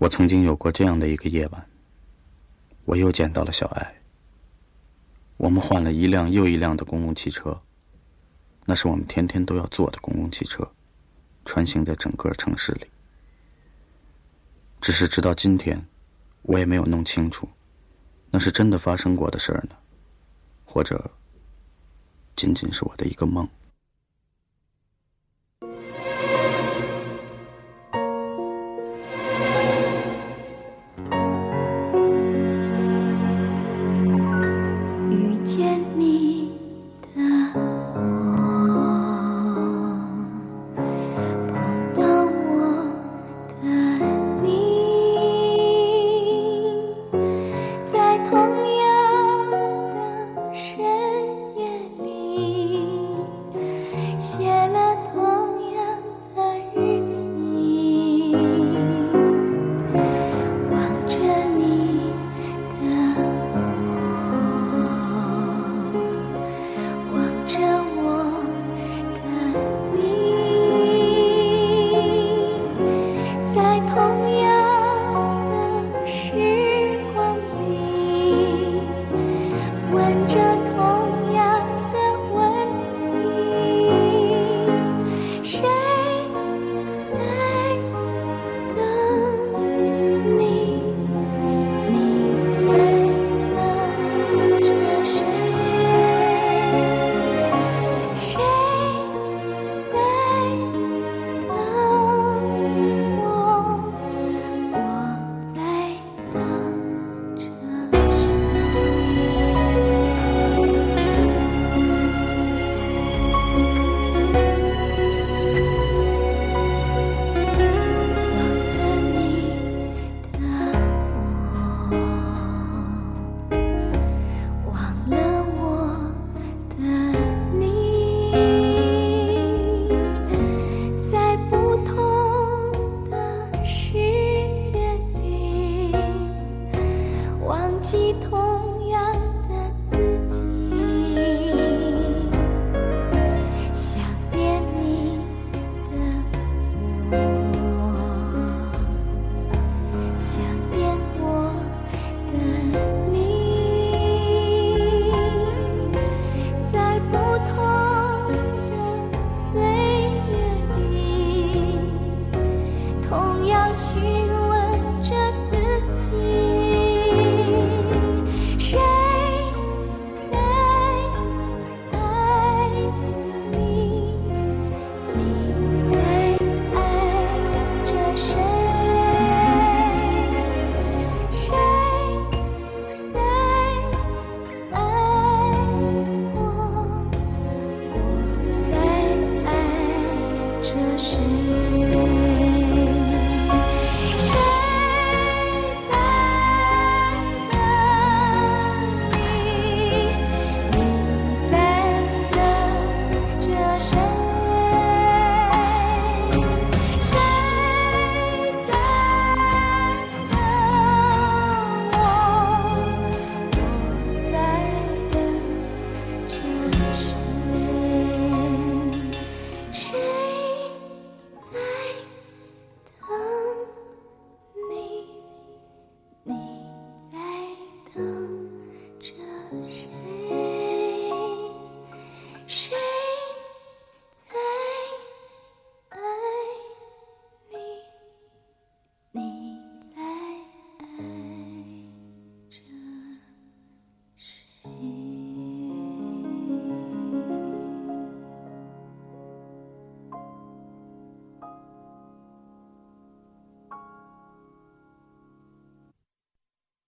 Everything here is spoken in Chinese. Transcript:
我曾经有过这样的一个夜晚，我又见到了小爱。我们换了一辆又一辆的公共汽车，那是我们天天都要坐的公共汽车，穿行在整个城市里。只是直到今天，我也没有弄清楚，那是真的发生过的事儿呢，或者仅仅是我的一个梦。见你。谁寄托